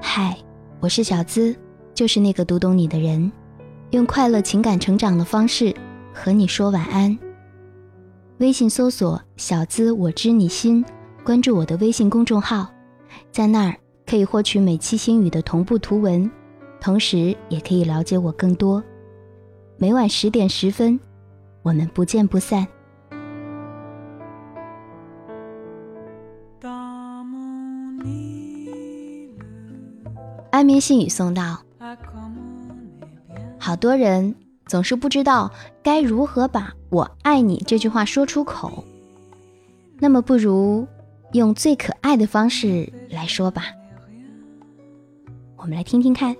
嗨，我是小资，就是那个读懂你的人，用快乐情感成长的方式和你说晚安。微信搜索“小资我知你心”，关注我的微信公众号，在那儿可以获取每期心语的同步图文，同时也可以了解我更多。每晚十点十分，我们不见不散。安眠信语送到，好多人总是不知道该如何把我爱你这句话说出口，那么不如用最可爱的方式来说吧。我们来听听看。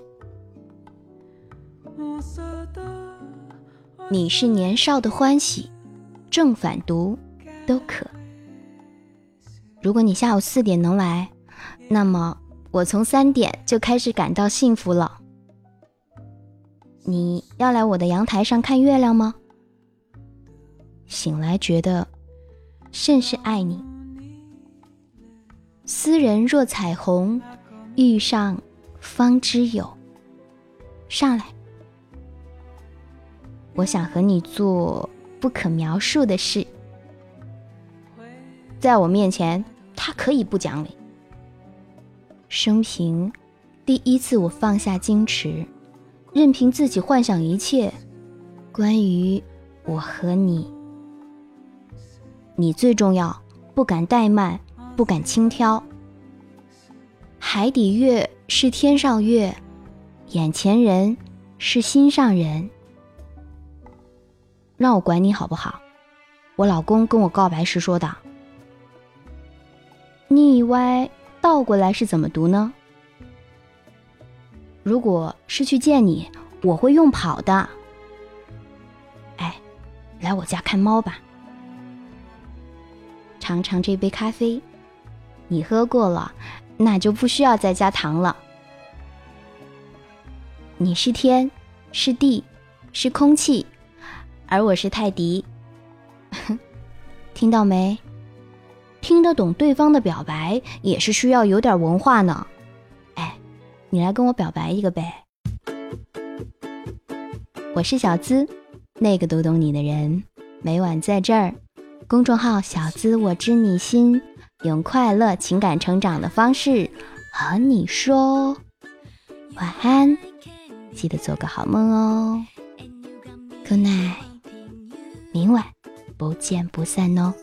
你是年少的欢喜，正反读都可。如果你下午四点能来，那么。我从三点就开始感到幸福了。你要来我的阳台上看月亮吗？醒来觉得甚是爱你。斯人若彩虹，遇上方知有。上来，我想和你做不可描述的事。在我面前，他可以不讲理。生平第一次，我放下矜持，任凭自己幻想一切关于我和你。你最重要，不敢怠慢，不敢轻佻。海底月是天上月，眼前人是心上人。让我管你好不好？我老公跟我告白时说的。你以为？倒过来是怎么读呢？如果是去见你，我会用跑的。哎，来我家看猫吧，尝尝这杯咖啡，你喝过了，那就不需要再加糖了。你是天，是地，是空气，而我是泰迪，听到没？听得懂对方的表白，也是需要有点文化呢。哎，你来跟我表白一个呗！我是小资，那个读懂你的人，每晚在这儿，公众号“小资我知你心”，用快乐情感成长的方式和你说晚安，记得做个好梦哦。Good night，明晚不见不散哦。